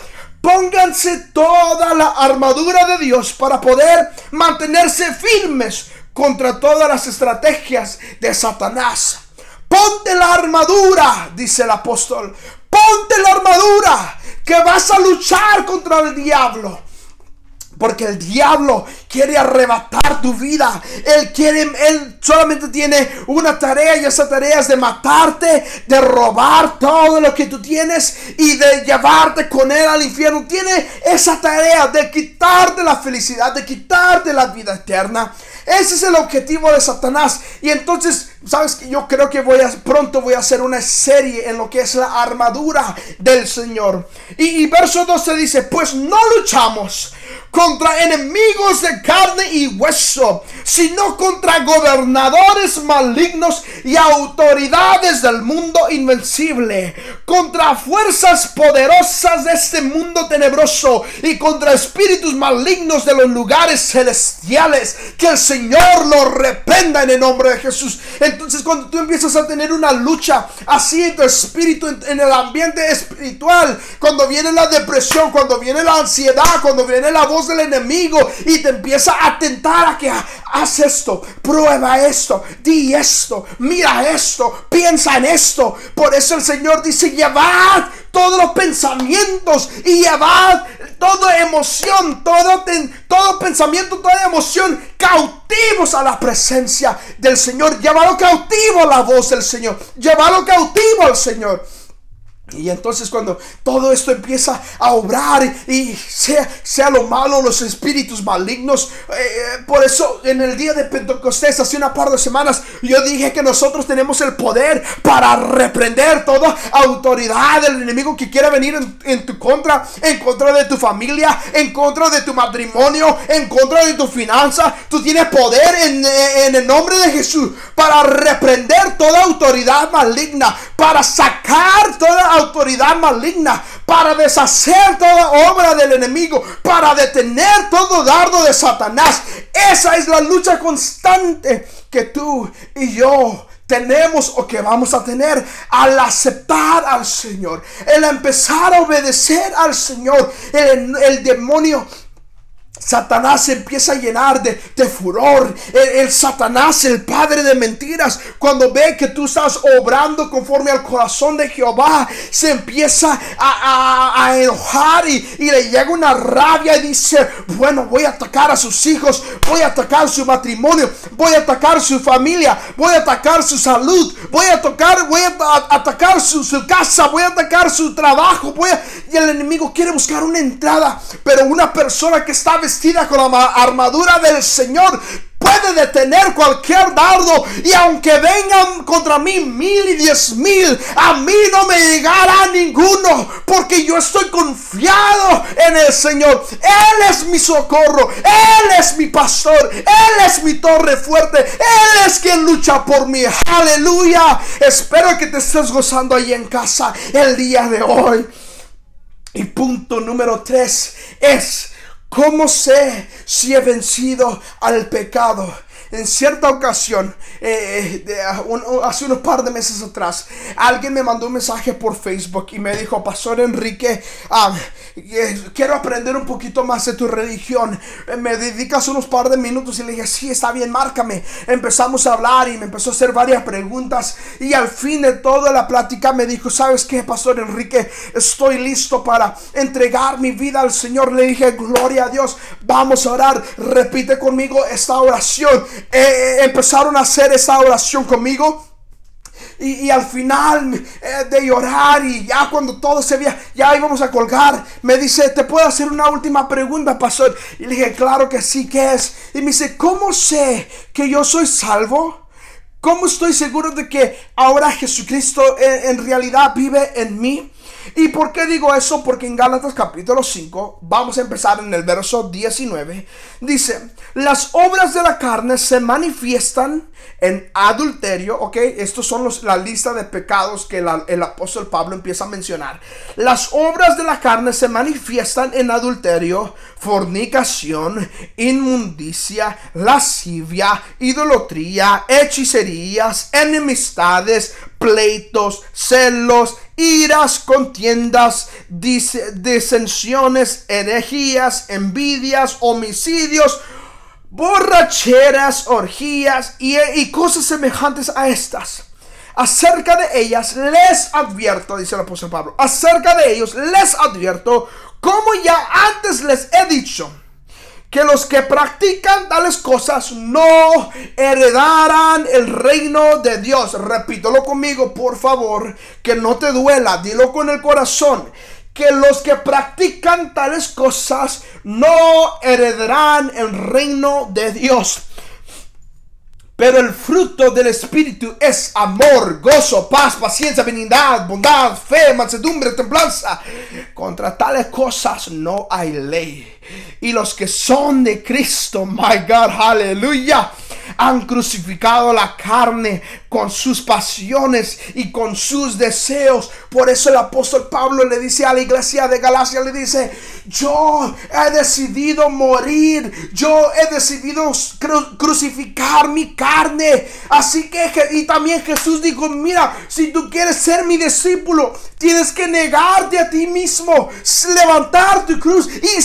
Pónganse toda la armadura de Dios para poder mantenerse firmes contra todas las estrategias de Satanás. Ponte la armadura, dice el apóstol. Ponte la armadura que vas a luchar contra el diablo. Porque el diablo quiere arrebatar tu vida. Él quiere, él solamente tiene una tarea y esa tarea es de matarte, de robar todo lo que tú tienes y de llevarte con él al infierno. Tiene esa tarea de quitarte la felicidad, de quitarte la vida eterna. Ese es el objetivo de Satanás. Y entonces, sabes que yo creo que voy a pronto voy a hacer una serie en lo que es la armadura del Señor. Y, verso 12 dice, pues no luchamos contra enemigos de carne y hueso, sino contra gobernadores malignos y autoridades del mundo invencible, contra fuerzas poderosas de este mundo tenebroso y contra espíritus malignos de los lugares celestiales. Que el Señor lo reprenda en el nombre de Jesús. Cuando tú empiezas a tener una lucha así en tu espíritu, en, el ambiente espiritual, cuando viene la depresión, cuando viene la ansiedad, cuando viene la voz del enemigo y te empieza a tentar a que haz esto, prueba esto, di esto, mira esto, piensa en esto. Por eso el Señor dice, llevad todos los pensamientos y llevad toda emoción, todo, todo pensamiento, toda emoción cautivos a la presencia del Señor. Llevalo cautivo a la voz del Señor. Llevalo cautivo al Señor. Y entonces cuando todo esto empieza a obrar y sea, sea lo malo, los espíritus malignos, eh, por eso en el día de Pentecostés, hace una par de semanas, yo dije que nosotros tenemos el poder para reprender toda autoridad del enemigo que quiera venir en, tu contra, en contra de tu familia, en contra de tu matrimonio, en contra de tu finanza. Tú tienes poder en, en el nombre de Jesús para reprender toda autoridad maligna, para sacar toda autoridad maligna para deshacer toda obra del enemigo, para detener todo dardo de Satanás. Esa es la lucha constante que tú y yo tenemos o que vamos a tener al aceptar al Señor, el empezar a obedecer al Señor. El, el demonio Satanás se empieza a llenar de, furor. El, Satanás, el padre de mentiras, cuando ve que tú estás obrando conforme al corazón de Jehová, se empieza a, enojar y, y, le llega una rabia y dice, bueno, voy a atacar a sus hijos, voy a atacar su matrimonio, voy a atacar su familia, voy a atacar su salud, voy a tocar, voy a, atacar su, su, casa, voy a atacar su trabajo, voy y el enemigo quiere buscar una entrada, pero una persona que está vestida con la armadura del Señor puede detener cualquier dardo y aunque vengan contra mí mil y diez mil, a mí no me llegará ninguno porque yo estoy confiado en el Señor. Él es mi socorro, Él es mi pastor, Él es mi torre fuerte, Él es quien lucha por mí. Aleluya. Espero que te estés gozando ahí en casa el día de hoy. Y punto número tres es ¿Cómo sé si he vencido al pecado? En cierta ocasión, eh, eh, hace unos par de meses atrás, alguien me mandó un mensaje por Facebook y me dijo, Pastor Enrique, ah, eh, quiero aprender un poquito más de tu religión. Me dedicas unos par de minutos y le dije, sí, está bien, márcame. Empezamos a hablar y me empezó a hacer varias preguntas y al fin de toda la plática me dijo, ¿sabes qué, Pastor Enrique? Estoy listo para entregar mi vida al Señor. Le dije, gloria a Dios, vamos a orar. Repite conmigo esta oración eh, eh, empezaron a hacer esa oración conmigo. Y, al final eh, de llorar y ya cuando todo se veía, ya íbamos a colgar, me dice, ¿te puedo hacer una última pregunta, pastor? Y le dije, claro que sí, ¿qué es? Y me dice, ¿cómo sé que yo soy salvo? ¿Cómo estoy seguro de que ahora Jesucristo en realidad vive en mí? ¿Y por qué digo eso? Porque en Gálatas capítulo 5, vamos a empezar en el verso 19, dice, las obras de la carne se manifiestan en adulterio, ok, estos son los, la lista de pecados que el apóstol Pablo empieza a mencionar. Las obras de la carne se manifiestan en adulterio, fornicación, inmundicia, lascivia, idolatría, hechicerías, enemistades, pleitos, celos, iras, contiendas, disensiones, herejías, envidias, homicidios, borracheras, orgías y, y cosas semejantes a estas. Acerca de ellas les advierto, dice el apóstol Pablo, acerca de ellos les advierto, como ya antes les he dicho que los que practican tales cosas no heredarán el reino de Dios. Repítelo conmigo, por favor, que no te duela, dilo con el corazón. Que los que practican tales cosas no heredarán el reino de Dios. Pero el fruto del Espíritu es amor, gozo, paz, paciencia, benignidad, bondad, fe, mansedumbre, templanza. Contra tales cosas no hay ley. Y los que son de Cristo, my God, aleluya han crucificado la carne con sus pasiones y con sus deseos. Por eso el apóstol Pablo le dice a la iglesia de Galacia, le dice, yo he decidido morir, yo he decidido crucificar mi carne. Así que, y también Jesús dijo, mira, si tú quieres ser mi discípulo, tienes que negarte a ti mismo, levantar tu cruz y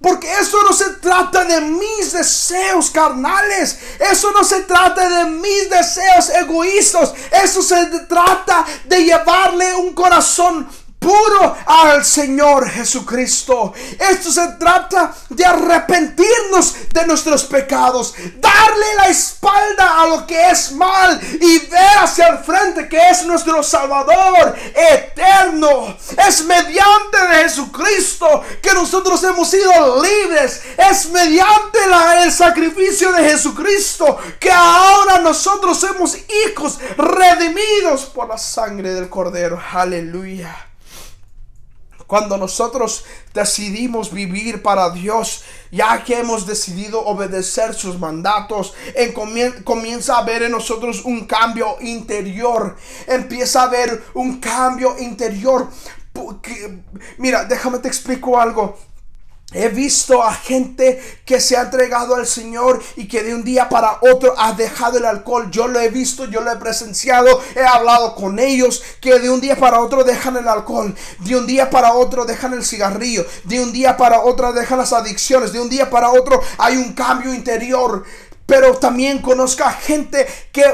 Porque eso no se trata de mis deseos carnales. Eso no se trata de mis deseos egoístas. Eso se trata de llevarle un corazón puro al Señor Jesucristo. Esto se trata de arrepentirnos de nuestros pecados, darle la espalda a lo que es mal y ver hacia el frente que es nuestro Salvador eterno. Es mediante de Jesucristo que nosotros hemos sido libres. Es mediante el sacrificio de Jesucristo que ahora nosotros somos hijos redimidos por la sangre del Cordero. Aleluya. Cuando nosotros decidimos vivir para Dios, ya que hemos decidido obedecer sus mandatos, en comienza a haber en nosotros un cambio interior. Empieza a haber un cambio interior. Mira, déjame te explico algo. He visto a gente que se ha entregado al Señor y que de un día para otro ha dejado el alcohol. Yo lo he visto, yo lo he presenciado, he hablado con ellos que de un día para otro dejan el alcohol, de un día para otro dejan el cigarrillo, de un día para otro dejan las adicciones, de un día para otro hay un cambio interior pero también conozca gente que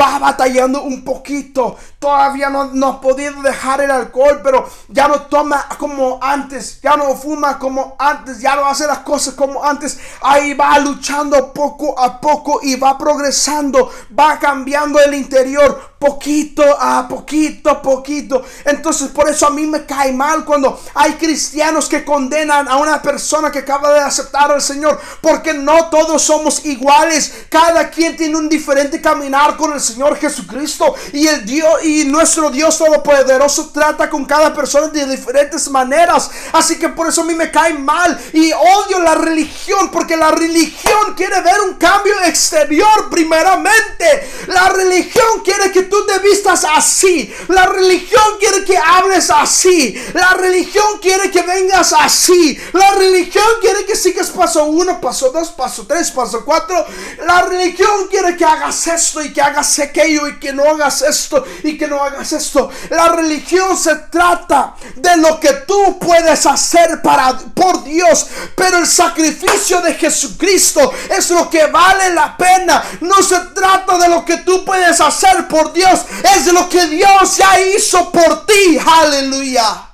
va batallando un poquito. Todavía no, ha podido dejar el alcohol, pero ya no toma como antes, ya no fuma como antes, ya no hace las cosas como antes. Ahí va luchando poco a poco y va progresando, va cambiando el interior poquito a poquito, poquito. Entonces por eso a mí me cae mal cuando hay cristianos que condenan a una persona que acaba de aceptar al Señor, porque no todos somos iguales. Cada quien tiene un diferente caminar con el Señor Jesucristo y el Dios y nuestro Dios todopoderoso trata con cada persona de diferentes maneras. Así que por eso a mí me cae mal y odio la religión porque la religión quiere ver un cambio exterior primeramente. La religión quiere que tú te vistas así. La religión quiere que hables así. La religión quiere que vengas así. La religión quiere que sigas paso uno, paso dos, paso tres, paso cuatro. La religión quiere que hagas esto y que hagas aquello y que no hagas esto y que no hagas esto. La religión se trata de lo que tú puedes hacer para por Dios, pero el sacrificio de Jesucristo es lo que vale la pena. No se trata de lo que tú puedes hacer por Dios, es lo que Dios ya hizo por ti. Aleluya.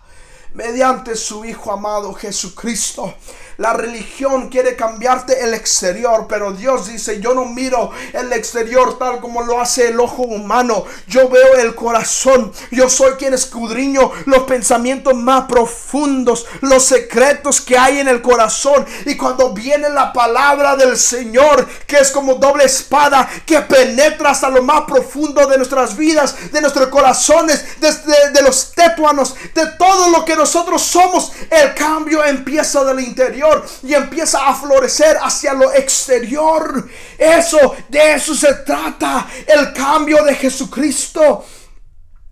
Mediante su Hijo amado Jesucristo. La religión quiere cambiarte el exterior, pero Dios dice, yo no miro el exterior tal como lo hace el ojo humano. Yo veo el corazón. Yo soy quien escudriño los pensamientos más profundos, los secretos que hay en el corazón. Y cuando viene la palabra del Señor, que es como doble espada, que penetra hasta lo más profundo de nuestras vidas, de nuestros corazones, de los tetuanos, de todo lo que nosotros somos, el cambio empieza del interior y empieza a florecer hacia lo exterior. Eso, de eso se trata el cambio de Jesucristo.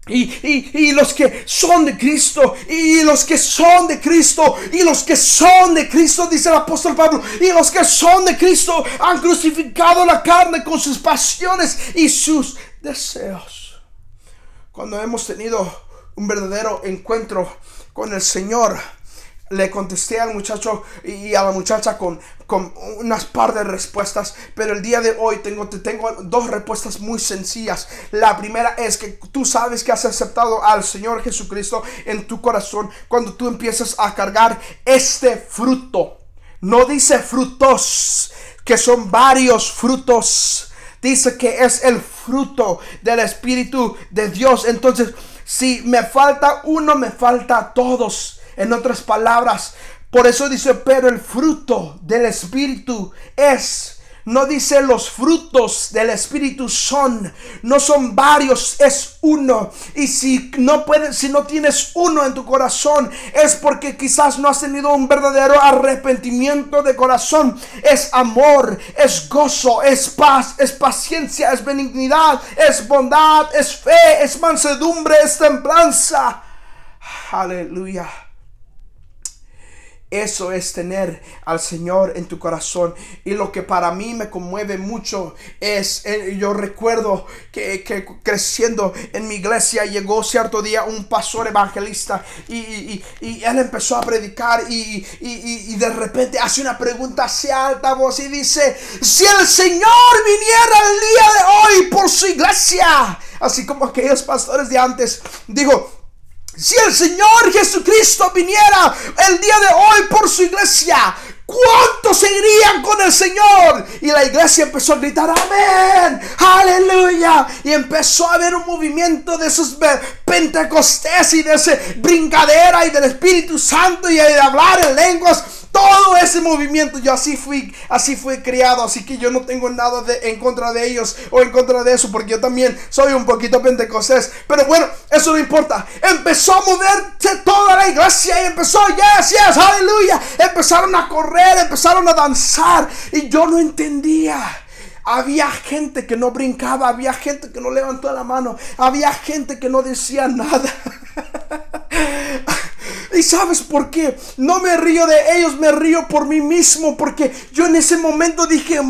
Y, los que son de Cristo, y los que son de Cristo, y los que son de Cristo, dice el apóstol Pablo, y los que son de Cristo han crucificado la carne con sus pasiones y sus deseos. Cuando hemos tenido un verdadero encuentro con el Señor, le contesté al muchacho y a la muchacha con, con unas par de respuestas, pero el día de hoy tengo, te tengo dos respuestas muy sencillas. La primera es que tú sabes que has aceptado al Señor Jesucristo en tu corazón cuando tú empiezas a cargar este fruto. No dice frutos, que son varios frutos. Dice que es el fruto del Espíritu de Dios. Entonces, si me falta uno, me falta todos. En otras palabras, por eso dice, pero el fruto del Espíritu es no dice los frutos del Espíritu son, no son varios, es uno. Y si no puedes, si no tienes uno en tu corazón, es porque quizás no has tenido un verdadero arrepentimiento de corazón. Es amor, es gozo, es paz, es paciencia, es benignidad, es bondad, es fe, es mansedumbre, es templanza. Aleluya. Eso es tener al Señor en tu corazón. Y lo que para mí me conmueve mucho es, eh, yo recuerdo que, creciendo en mi iglesia llegó cierto día un pastor evangelista y, él empezó a predicar y, y, de repente hace una pregunta hacia alta voz y dice, si el Señor viniera el día de hoy por su iglesia, así como aquellos pastores de antes, dijo, si el Señor Jesucristo viniera el día de hoy por su iglesia, ¿cuántos se irían con el Señor? Y la iglesia empezó a gritar, amén, aleluya. Y empezó a haber un movimiento de esos pentecostés y de ese brincadera y del Espíritu Santo y de hablar en lenguas todo ese movimiento, yo así fui, así fui criado, así que yo no tengo nada de, en contra de ellos o en contra de eso, porque yo también soy un poquito pentecostés. Pero bueno, eso no importa. Empezó a moverse toda la iglesia y empezó, yes, yes, aleluya. Empezaron a correr, empezaron a danzar y yo no entendía. Había gente que no brincaba, había gente que no levantó la mano, había gente que no decía nada. ¿Y sabes por qué? No me río de ellos, me río por mí mismo, porque yo en ese momento dije,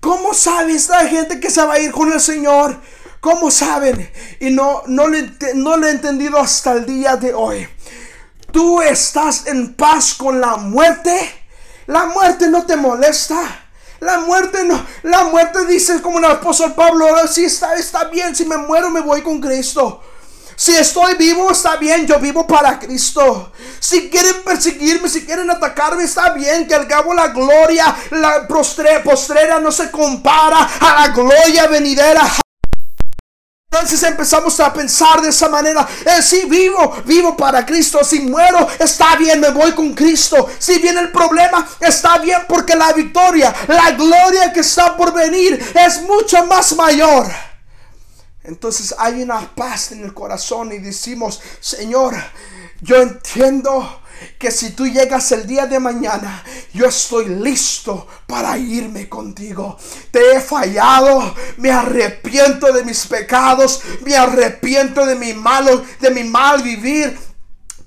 ¿cómo sabe esta gente que se va a ir con el Señor? ¿Cómo saben? Y no, no, no lo he entendido hasta el día de hoy. ¿Tú estás en paz con la muerte? La muerte no te molesta. La muerte no, la muerte dice como el apóstol Pablo, si está, está bien, si me muero me voy con Cristo. Si estoy vivo, está bien, yo vivo para Cristo. Si quieren perseguirme, si quieren atacarme, está bien, que al cabo la gloria, la postrera no se compara a la gloria venidera. Entonces empezamos a pensar de esa manera. Eh, si vivo, vivo para Cristo. Si muero, está bien, me voy con Cristo. Si viene el problema, está bien porque la victoria, la gloria que está por venir es mucho más mayor. Entonces hay una paz en el corazón y decimos, Señor, yo entiendo que si tú llegas el día de mañana, yo estoy listo para irme contigo. Te he fallado, me arrepiento de mis pecados, me arrepiento de mi malo, de mi mal vivir.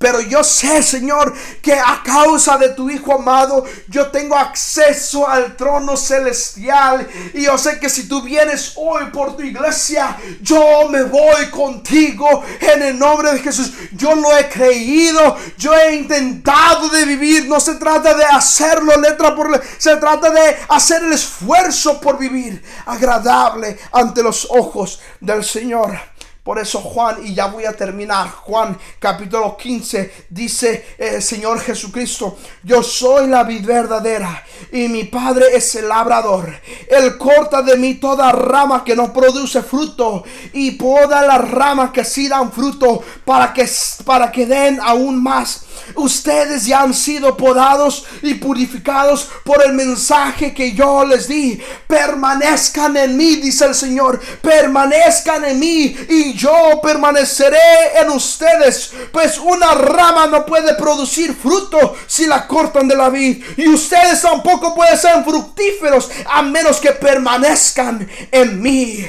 Pero yo sé, Señor, que a causa de tu Hijo amado, yo tengo acceso al trono celestial. Y yo sé que si tú vienes hoy por tu iglesia, yo me voy contigo en el nombre de Jesús. Yo lo he creído, yo he intentado de vivir. No se trata de hacerlo letra por letra, se trata de hacer el esfuerzo por vivir agradable ante los ojos del Señor. Por eso Juan, y ya voy a terminar, Juan capítulo 15 dice eh, Señor Jesucristo, yo soy la vid verdadera y mi Padre es el labrador. Él corta de mí toda rama que no produce fruto y poda las ramas que sí dan fruto para que, para que den aún más. Ustedes ya han sido podados y purificados por el mensaje que yo les di. Permanezcan en mí, dice el Señor. Permanezcan en mí y yo permaneceré en ustedes. Pues una rama no puede producir fruto si la cortan de la vid. Y ustedes tampoco pueden ser fructíferos a menos que permanezcan en mí.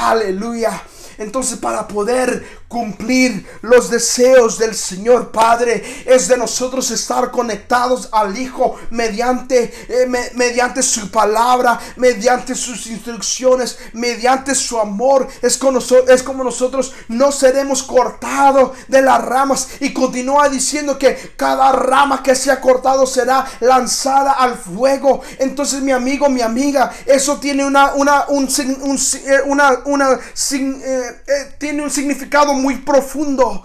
Aleluya. Entonces para poder cumplir los deseos del Señor Padre es de nosotros estar conectados al Hijo mediante, eh, mediante su palabra, mediante sus instrucciones, mediante su amor. Es como, es como nosotros no seremos cortados de las ramas y continúa diciendo que cada rama que sea cortado será lanzada al fuego. Entonces mi amigo, mi amiga, eso tiene una, una, un, eh, una, una, eh, tiene un significado muy profundo.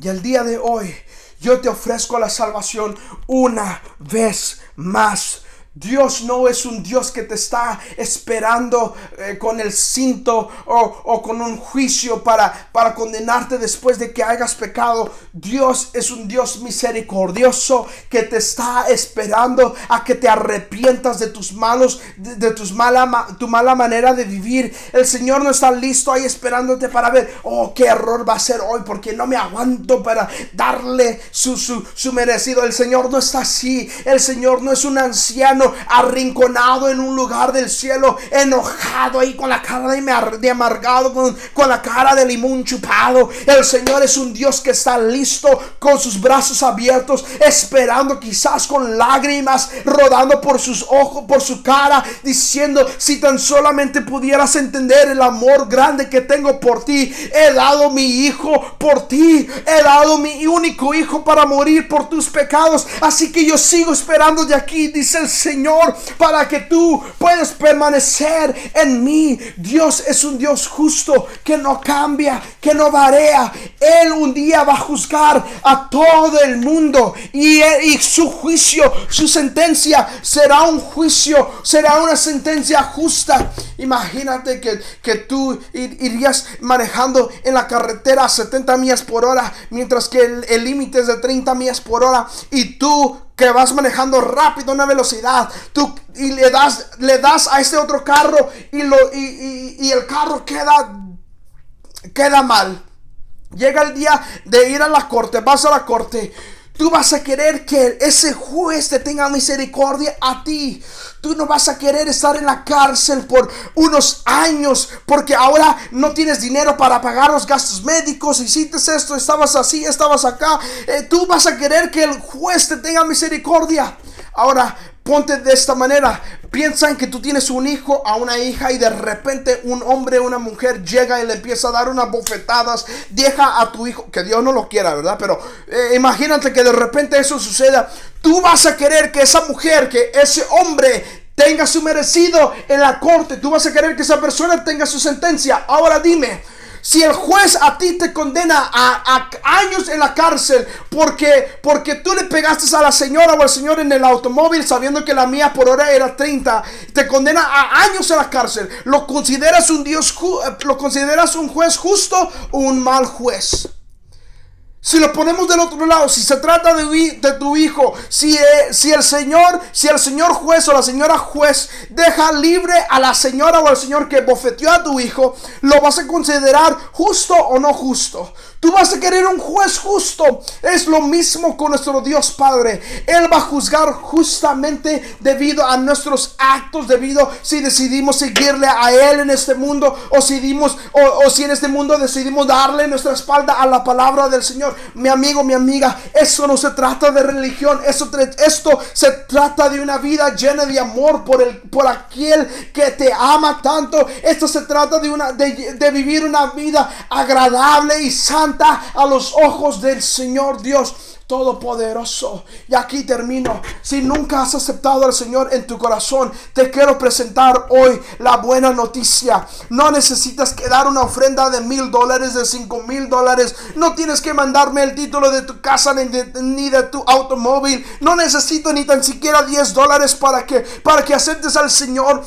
Y el día de hoy yo te ofrezco la salvación una vez más. Dios no es un Dios que te está esperando eh, con el cinto o, con un juicio para, para condenarte después de que hagas pecado. Dios es un Dios misericordioso que te está esperando a que te arrepientas de tus malos, de, tus mala, tu mala manera de vivir. El Señor no está listo ahí esperándote para ver, oh, qué error va a ser hoy porque no me aguanto para darle su, su, su merecido. El Señor no está así. El Señor no es un anciano arrinconado en un lugar del cielo, enojado ahí con la cara de, amargado, con, con la cara de limón chupado. El Señor es un Dios que está listo con sus brazos abiertos, esperando quizás con lágrimas rodando por sus ojos, por su cara, diciendo, si tan solamente pudieras entender el amor grande que tengo por ti, he dado mi hijo por ti, he dado mi único hijo para morir por tus pecados, así que yo sigo esperando de aquí, dice el Señor Señor, para que tú puedas permanecer en mí. Dios es un Dios justo que no cambia, que no varía. Él un día va a juzgar a todo el mundo y, y su juicio, su sentencia será un juicio, será una sentencia justa. Imagínate que, que tú irías manejando en la carretera a 70 millas por hora, mientras que el límite es de 30 millas por hora y tú que vas manejando rápido una velocidad, tú y le das, le das a este otro carro y, lo, y, y el carro queda, queda mal. Llega el día de ir a la corte, vas a la corte. Tú vas a querer que ese juez te tenga misericordia a ti. Tú no vas a querer estar en la cárcel por unos años porque ahora no tienes dinero para pagar los gastos médicos. Hiciste esto, estabas así, estabas acá. Eh, tú vas a querer que el juez te tenga misericordia. Ahora, ponte de esta manera. Piensa en que tú tienes un hijo a una hija y de repente un hombre o una mujer llega y le empieza a dar unas bofetadas. Deja a tu hijo, que Dios no lo quiera, ¿verdad? Pero eh, imagínate que de repente eso suceda. Tú vas a querer que esa mujer, que ese hombre tenga su merecido en la corte. Tú vas a querer que esa persona tenga su sentencia. Ahora dime, si el juez a ti te condena a, años en la cárcel porque, porque tú le pegaste a la señora o al señor en el automóvil sabiendo que la mía por hora era 30, te condena a años en la cárcel, ¿lo consideras un Dios, lo consideras un juez justo o un mal juez? Si lo ponemos del otro lado, si se trata de, tu hijo, si, eh, si, el Señor, si el señor juez o la señora juez deja libre a la señora o al señor que bofeteó a tu hijo, ¿lo vas a considerar justo o no justo? Tú vas a querer un juez justo. Es lo mismo con nuestro Dios Padre. Él va a juzgar justamente debido a nuestros actos, debido si decidimos seguirle a Él en este mundo o si, dimos, o, si en este mundo decidimos darle nuestra espalda a la palabra del Señor. Mi amigo, mi amiga, eso no se trata de religión. Eso, esto se trata de una vida llena de amor por, el, por aquel que te ama tanto. Esto se trata de, una, de, de vivir una vida agradable y santa a los ojos del Señor Dios. Todopoderoso. Y aquí termino. Si nunca has aceptado al Señor en tu corazón, te quiero presentar hoy la buena noticia. No necesitas que dar una ofrenda de mil dólares, de cinco mil dólares. No tienes que mandarme el título de tu casa ni de, ni de tu automóvil. No necesito ni tan siquiera 10 dólares para que, para que aceptes al Señor.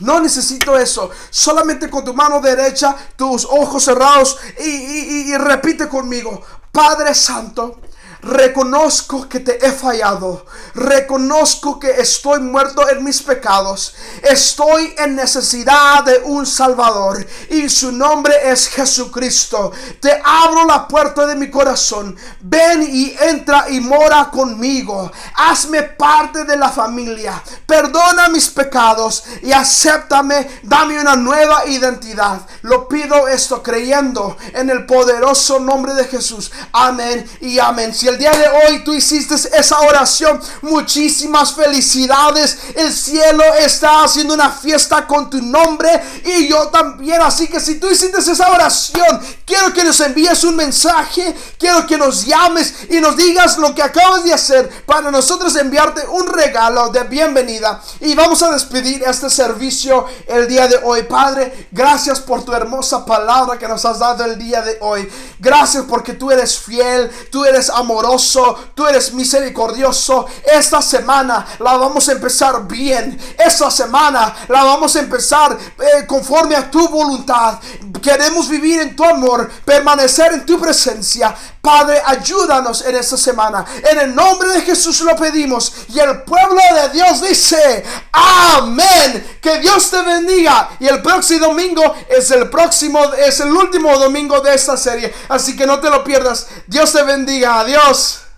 No necesito eso. Solamente con tu mano derecha, tus ojos cerrados y, repite conmigo. Padre Santo, Reconozco que te he fallado. Reconozco que estoy muerto en mis pecados. Estoy en necesidad de un Salvador. Y su nombre es Jesucristo. Te abro la puerta de mi corazón. Ven y entra y mora conmigo. Hazme parte de la familia. Perdona mis pecados y acéptame. Dame una nueva identidad. Lo pido esto creyendo en el poderoso nombre de Jesús. Amén y amén el día de hoy tú hiciste esa oración, muchísimas felicidades. El cielo está haciendo una fiesta con tu nombre y yo también. Así que si tú hiciste esa oración, quiero que nos envíes un mensaje, quiero que nos llames y nos digas lo que acabas de hacer para nosotros enviarte un regalo de bienvenida. Y vamos a despedir este servicio el día de hoy. Padre, gracias por tu hermosa palabra que nos has dado el día de hoy. Gracias porque tú eres fiel, tú eres amoroso tú eres misericordioso. Esta semana la vamos a empezar bien. Esta semana la vamos a empezar eh, conforme a tu voluntad. Queremos vivir en tu amor, permanecer en tu presencia. Padre, ayúdanos en esta semana. En el nombre de Jesús lo pedimos. Y el pueblo de Dios dice, amén. Que Dios te bendiga. Y el próximo domingo es el próximo, es el último domingo de esta serie. Así que no te lo pierdas. Dios te bendiga. Adiós.